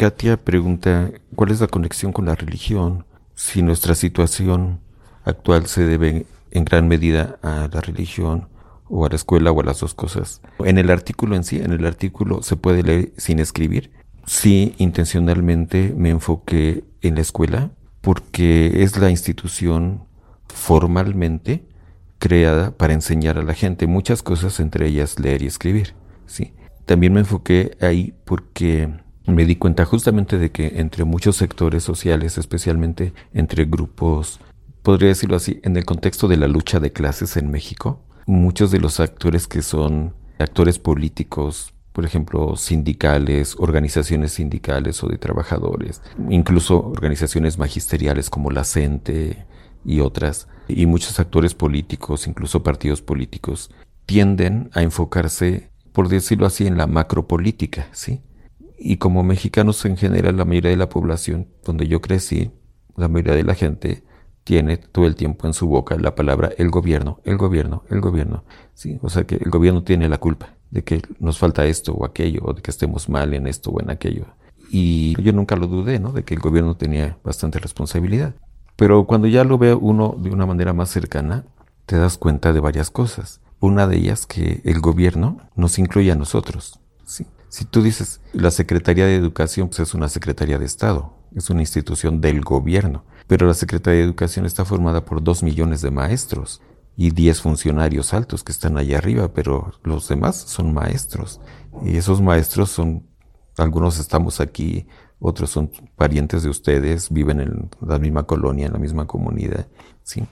Katia pregunta, ¿cuál es la conexión con la religión? Si nuestra situación actual se debe en gran medida a la religión o a la escuela o a las dos cosas. En el artículo en sí, en el artículo se puede leer sin escribir. Sí, intencionalmente me enfoqué en la escuela porque es la institución formalmente creada para enseñar a la gente muchas cosas, entre ellas leer y escribir. Sí. También me enfoqué ahí porque me di cuenta justamente de que entre muchos sectores sociales, especialmente entre grupos, podría decirlo así, en el contexto de la lucha de clases en México, muchos de los actores que son actores políticos, por ejemplo, sindicales, organizaciones sindicales o de trabajadores, incluso organizaciones magisteriales como la CENTE y otras, y muchos actores políticos, incluso partidos políticos, tienden a enfocarse, por decirlo así, en la macropolítica, ¿sí? Y como mexicanos en general, la mayoría de la población donde yo crecí, la mayoría de la gente tiene todo el tiempo en su boca la palabra el gobierno, el gobierno, el gobierno. Sí, o sea que el gobierno tiene la culpa de que nos falta esto o aquello, o de que estemos mal en esto o en aquello. Y yo nunca lo dudé, ¿no? De que el gobierno tenía bastante responsabilidad. Pero cuando ya lo ve uno de una manera más cercana, te das cuenta de varias cosas. Una de ellas que el gobierno nos incluye a nosotros. ¿sí? Si tú dices, la Secretaría de Educación pues es una Secretaría de Estado, es una institución del gobierno, pero la Secretaría de Educación está formada por dos millones de maestros y diez funcionarios altos que están allá arriba, pero los demás son maestros. Y esos maestros son, algunos estamos aquí, otros son parientes de ustedes, viven en la misma colonia, en la misma comunidad, ¿sí?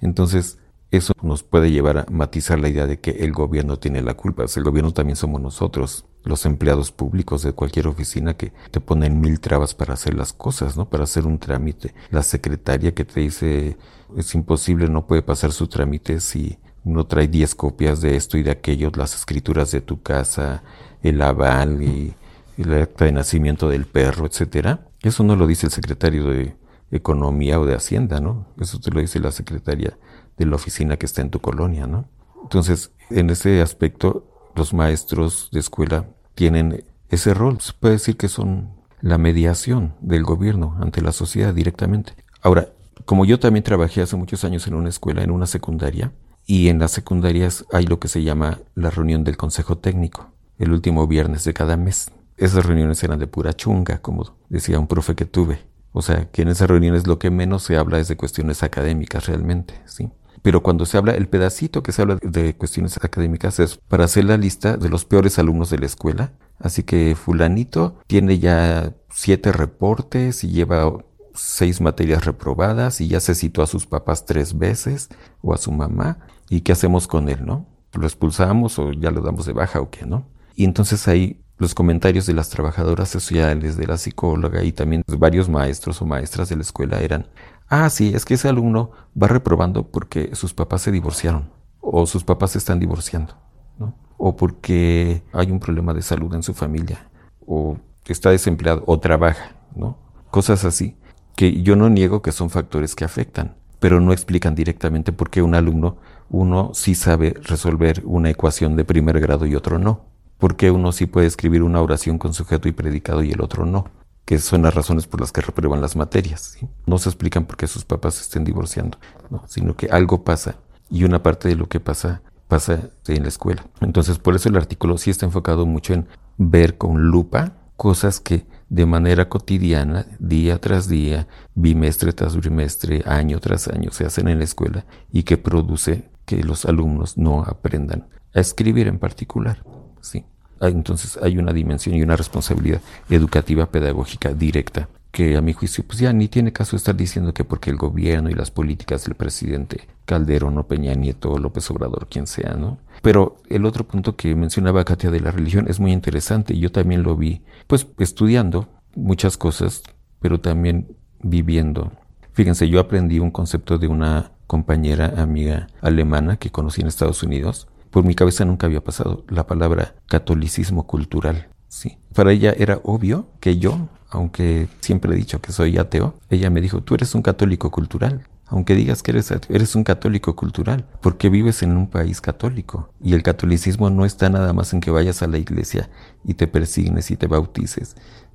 Entonces, eso nos puede llevar a matizar la idea de que el gobierno tiene la culpa. el gobierno también somos nosotros, los empleados públicos de cualquier oficina que te ponen mil trabas para hacer las cosas, ¿no? Para hacer un trámite. La secretaria que te dice es imposible, no puede pasar su trámite si no trae 10 copias de esto y de aquello, las escrituras de tu casa, el aval y, el acta de nacimiento del perro, etcétera. Eso no lo dice el secretario de Economía o de Hacienda, ¿no? Eso te lo dice la secretaria de la oficina que está en tu colonia, ¿no? Entonces, en ese aspecto, los maestros de escuela tienen ese rol. Se puede decir que son la mediación del gobierno ante la sociedad directamente. Ahora, como yo también trabajé hace muchos años en una escuela, en una secundaria, y en las secundarias hay lo que se llama la reunión del consejo técnico, el último viernes de cada mes. Esas reuniones eran de pura chunga, como decía un profe que tuve. O sea, que en esas reuniones lo que menos se habla es de cuestiones académicas realmente, ¿sí? Pero cuando se habla, el pedacito que se habla de cuestiones académicas es para hacer la lista de los peores alumnos de la escuela. Así que fulanito tiene ya siete reportes y lleva seis materias reprobadas y ya se citó a sus papás tres veces o a su mamá. ¿Y qué hacemos con él, no? ¿Lo expulsamos o ya lo damos de baja o qué, no? Y entonces ahí los comentarios de las trabajadoras sociales, de la psicóloga y también de varios maestros o maestras de la escuela eran, ah, sí, es que ese alumno va reprobando porque sus papás se divorciaron o sus papás se están divorciando, ¿no? o porque hay un problema de salud en su familia, o está desempleado, o trabaja, ¿no? Cosas así, que yo no niego que son factores que afectan, pero no explican directamente por qué un alumno, uno sí sabe resolver una ecuación de primer grado y otro no. ¿Por qué uno sí puede escribir una oración con sujeto y predicado y el otro no? Que son las razones por las que reprueban las materias. No se explican por qué sus papás se estén divorciando, sino que algo pasa y una parte de lo que pasa pasa en la escuela. Entonces, por eso el artículo sí está enfocado mucho en ver con lupa cosas que de manera cotidiana, día tras día, bimestre tras bimestre, año tras año, se hacen en la escuela y que produce que los alumnos no aprendan a escribir en particular. Sí. Ah, entonces hay una dimensión y una responsabilidad educativa pedagógica directa que a mi juicio pues ya ni tiene caso estar diciendo que porque el gobierno y las políticas del presidente Calderón o Peña Nieto López Obrador, quien sea, ¿no? Pero el otro punto que mencionaba Katia de la religión es muy interesante. Yo también lo vi, pues estudiando muchas cosas, pero también viviendo. Fíjense, yo aprendí un concepto de una compañera amiga alemana que conocí en Estados Unidos, por mi cabeza nunca había pasado la palabra catolicismo cultural. Sí. Para ella era obvio que yo, aunque siempre he dicho que soy ateo, ella me dijo, tú eres un católico cultural. Aunque digas que eres, eres un católico cultural, porque vives en un país católico. Y el catolicismo no está nada más en que vayas a la iglesia y te persignes y te bautices.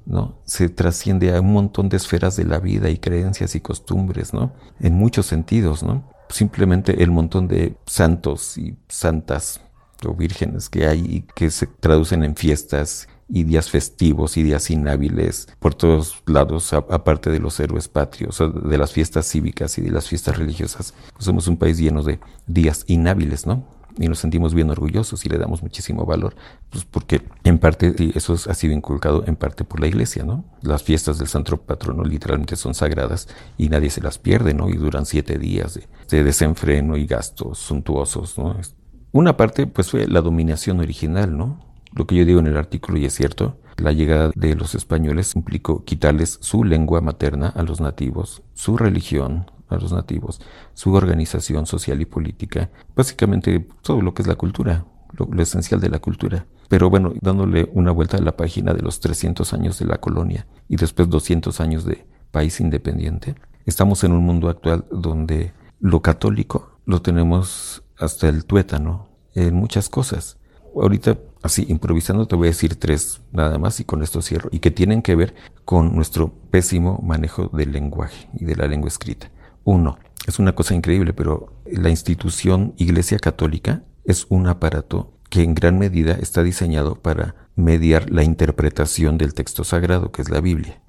¿No? Se trasciende a un montón de esferas de la vida y creencias y costumbres, ¿no? En muchos sentidos, ¿no? Simplemente el montón de santos y santas o vírgenes que hay y que se traducen en fiestas y días festivos y días inhábiles por todos lados, aparte de los héroes patrios, de las fiestas cívicas y de las fiestas religiosas. Somos un país lleno de días inhábiles, ¿no? Y nos sentimos bien orgullosos y le damos muchísimo valor, pues porque en parte eso ha sido inculcado en parte por la iglesia, ¿no? Las fiestas del santo patrono literalmente son sagradas y nadie se las pierde, ¿no? Y duran siete días de, de desenfreno y gastos suntuosos, ¿no? Una parte pues fue la dominación original, ¿no? Lo que yo digo en el artículo y es cierto, la llegada de los españoles implicó quitarles su lengua materna a los nativos, su religión, a los nativos, su organización social y política, básicamente todo lo que es la cultura, lo, esencial de la cultura. Pero bueno, dándole una vuelta a la página de los 300 años de la colonia y después 200 años de país independiente, estamos en un mundo actual donde lo católico lo tenemos hasta el tuétano en muchas cosas. Ahorita, así, improvisando, te voy a decir tres nada más y con esto cierro, y que tienen que ver con nuestro pésimo manejo del lenguaje y de la lengua escrita. Uno, es una cosa increíble, pero la institución Iglesia Católica es un aparato que en gran medida está diseñado para mediar la interpretación del texto sagrado, que es la Biblia.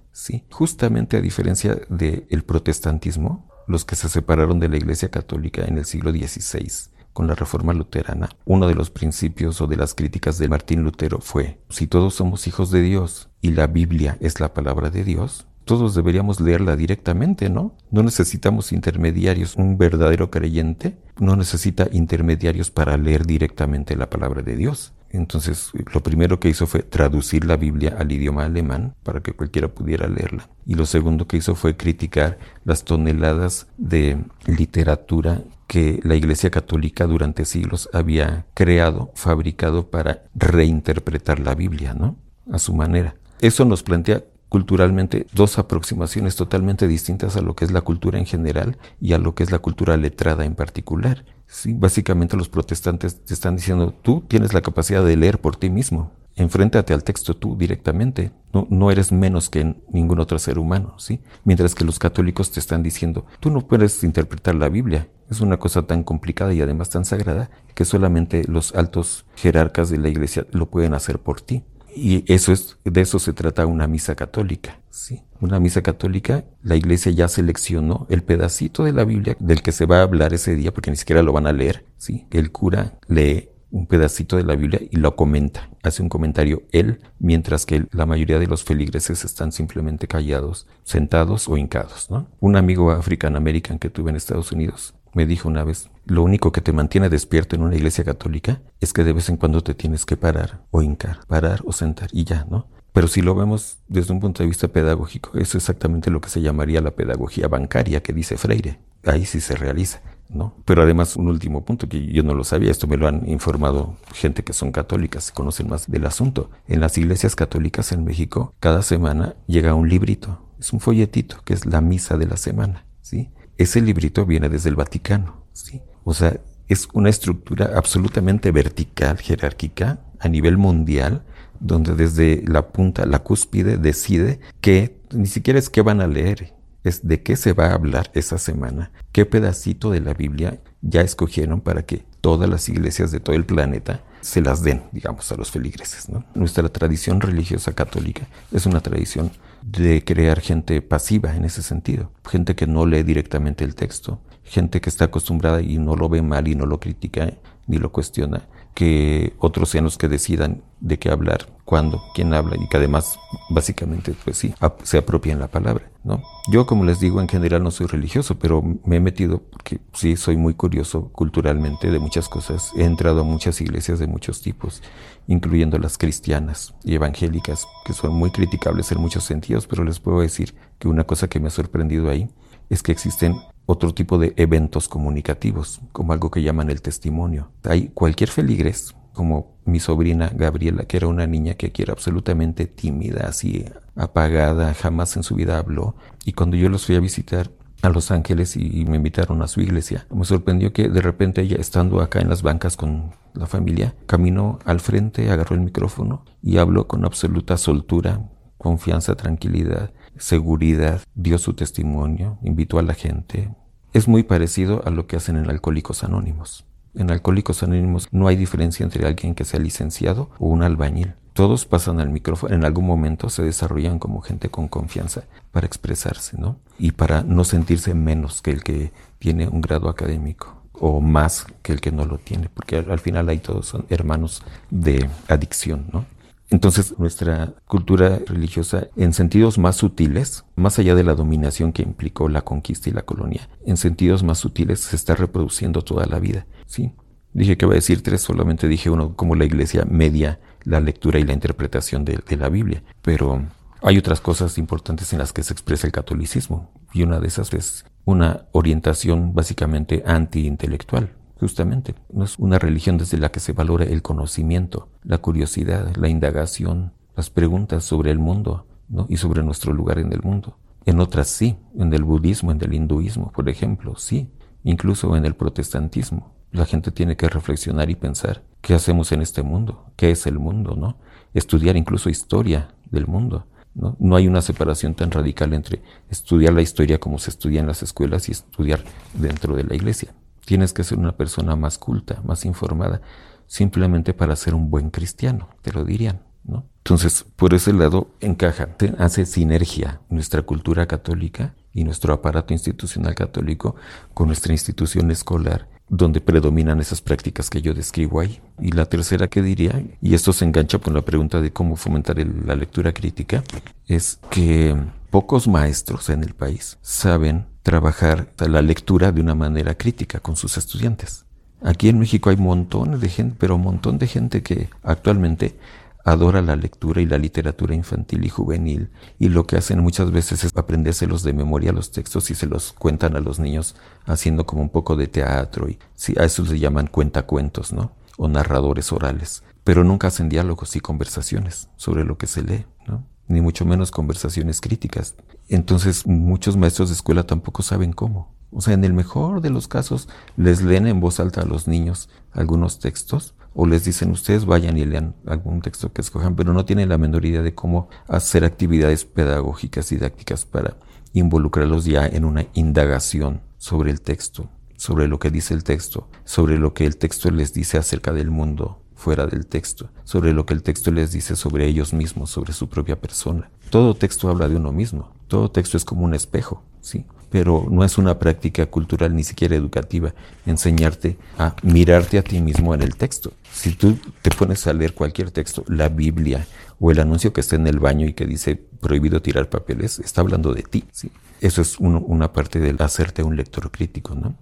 Justamente a diferencia del protestantismo, los que se separaron de la Iglesia Católica en el siglo XVI con la Reforma Luterana, uno de los principios o de las críticas de Martín Lutero fue, si todos somos hijos de Dios y la Biblia es la palabra de Dios, todos deberíamos leerla directamente, ¿no? No necesitamos intermediarios. Un verdadero creyente no necesita intermediarios para leer directamente la palabra de Dios. Entonces, lo primero que hizo fue traducir la Biblia al idioma alemán para que cualquiera pudiera leerla. Y lo segundo que hizo fue criticar las toneladas de literatura que la Iglesia Católica durante siglos había creado, fabricado para reinterpretar la Biblia, ¿no? A su manera. Eso nos plantea culturalmente dos aproximaciones totalmente distintas a lo que es la cultura en general y a lo que es la cultura letrada en particular. Sí, básicamente los protestantes te están diciendo, tú tienes la capacidad de leer por ti mismo, enfréntate al texto tú directamente, no, no eres menos que ningún otro ser humano, ¿sí? Mientras que los católicos te están diciendo, tú no puedes interpretar la Biblia, es una cosa tan complicada y además tan sagrada que solamente los altos jerarcas de la iglesia lo pueden hacer por ti. Y eso es, de eso se trata una misa católica. ¿sí? Una misa católica, la iglesia ya seleccionó el pedacito de la Biblia del que se va a hablar ese día, porque ni siquiera lo van a leer. ¿sí? El cura lee un pedacito de la Biblia y lo comenta, hace un comentario él, mientras que la mayoría de los feligreses están simplemente callados, sentados o hincados. ¿no? Un amigo african american que tuve en Estados Unidos me dijo una vez, lo único que te mantiene despierto en una iglesia católica es que de vez en cuando te tienes que parar o hincar, parar o sentar y ya, ¿no? Pero si lo vemos desde un punto de vista pedagógico, eso es exactamente lo que se llamaría la pedagogía bancaria que dice Freire. Ahí sí se realiza, ¿no? Pero además, un último punto que yo no lo sabía, esto me lo han informado gente que son católicas, conocen más del asunto. En las iglesias católicas en México, cada semana llega un librito, es un folletito, que es la misa de la semana, ¿sí? Ese librito viene desde el Vaticano, ¿sí? O sea, es una estructura absolutamente vertical, jerárquica, a nivel mundial, donde desde la punta, la cúspide, decide que ni siquiera es qué van a leer, es de qué se va a hablar esa semana, qué pedacito de la Biblia ya escogieron para que todas las iglesias de todo el planeta se las den, digamos, a los feligreses. ¿no? Nuestra tradición religiosa católica es una tradición de crear gente pasiva en ese sentido, gente que no lee directamente el texto, gente que está acostumbrada y no lo ve mal y no lo critica ni lo cuestiona, que otros sean los que decidan de qué hablar, cuándo, quién habla y que además básicamente pues sí, se apropien la palabra, ¿no? Yo como les digo en general no soy religioso, pero me he metido porque sí soy muy curioso culturalmente de muchas cosas. He entrado a muchas iglesias de muchos tipos, incluyendo las cristianas y evangélicas, que son muy criticables en muchos sentidos, pero les puedo decir que una cosa que me ha sorprendido ahí es que existen otro tipo de eventos comunicativos, como algo que llaman el testimonio. Hay cualquier feligres, como mi sobrina Gabriela, que era una niña que era absolutamente tímida, así apagada, jamás en su vida habló, y cuando yo los fui a visitar a Los Ángeles y me invitaron a su iglesia, me sorprendió que de repente ella, estando acá en las bancas con la familia, caminó al frente, agarró el micrófono y habló con absoluta soltura, confianza, tranquilidad, seguridad, dio su testimonio, invitó a la gente. Es muy parecido a lo que hacen en Alcohólicos Anónimos. En Alcohólicos Anónimos no hay diferencia entre alguien que sea licenciado o un albañil. Todos pasan al micrófono, en algún momento se desarrollan como gente con confianza para expresarse, ¿no? Y para no sentirse menos que el que tiene un grado académico o más que el que no lo tiene, porque al, final ahí todos son hermanos de adicción, ¿no? Entonces, nuestra cultura religiosa, en sentidos más sutiles, más allá de la dominación que implicó la conquista y la colonia, en sentidos más sutiles se está reproduciendo toda la vida, ¿sí? Dije que iba a decir tres, solamente dije uno, como la iglesia media la lectura y la interpretación de, de la Biblia, pero hay otras cosas importantes en las que se expresa el catolicismo, y una de esas es una orientación básicamente anti-intelectual, justamente. No es una religión desde la que se valora el conocimiento, la curiosidad, la indagación, las preguntas sobre el mundo ¿no? y sobre nuestro lugar en el mundo. En otras sí, en el budismo, en el hinduismo, por ejemplo, sí, incluso en el protestantismo. La gente tiene que reflexionar y pensar qué hacemos en este mundo, qué es el mundo, ¿no? Estudiar incluso historia del mundo. ¿no? no hay una separación tan radical entre estudiar la historia como se estudia en las escuelas y estudiar dentro de la iglesia. Tienes que ser una persona más culta, más informada, simplemente para ser un buen cristiano, te lo dirían. ¿no? Entonces, por ese lado encaja, hace sinergia nuestra cultura católica y nuestro aparato institucional católico con nuestra institución escolar donde predominan esas prácticas que yo describo ahí. Y la tercera que diría, y esto se engancha con la pregunta de cómo fomentar la lectura crítica, es que pocos maestros en el país saben trabajar la lectura de una manera crítica con sus estudiantes. Aquí en México hay montones de gente, pero un montón de gente que actualmente adora la lectura y la literatura infantil y juvenil y lo que hacen muchas veces es aprendérselos de memoria los textos y se los cuentan a los niños haciendo como un poco de teatro y a eso se llaman cuentacuentos, ¿no? O narradores orales, pero nunca hacen diálogos y conversaciones sobre lo que se lee, ¿no? Ni mucho menos conversaciones críticas. Entonces muchos maestros de escuela tampoco saben cómo. O sea, en el mejor de los casos les leen en voz alta a los niños algunos textos, o les dicen ustedes vayan y lean algún texto que escojan, pero no tienen la menor idea de cómo hacer actividades pedagógicas didácticas para involucrarlos ya en una indagación sobre el texto, sobre lo que dice el texto, sobre lo que el texto les dice acerca del mundo fuera del texto, sobre lo que el texto les dice sobre ellos mismos, sobre su propia persona. Todo texto habla de uno mismo, todo texto es como un espejo, ¿sí? pero no es una práctica cultural ni siquiera educativa enseñarte a mirarte a ti mismo en el texto. Si tú te pones a leer cualquier texto, la Biblia o el anuncio que está en el baño y que dice prohibido tirar papeles, está hablando de ti. ¿sí? Eso es una parte del hacerte un lector crítico, ¿no?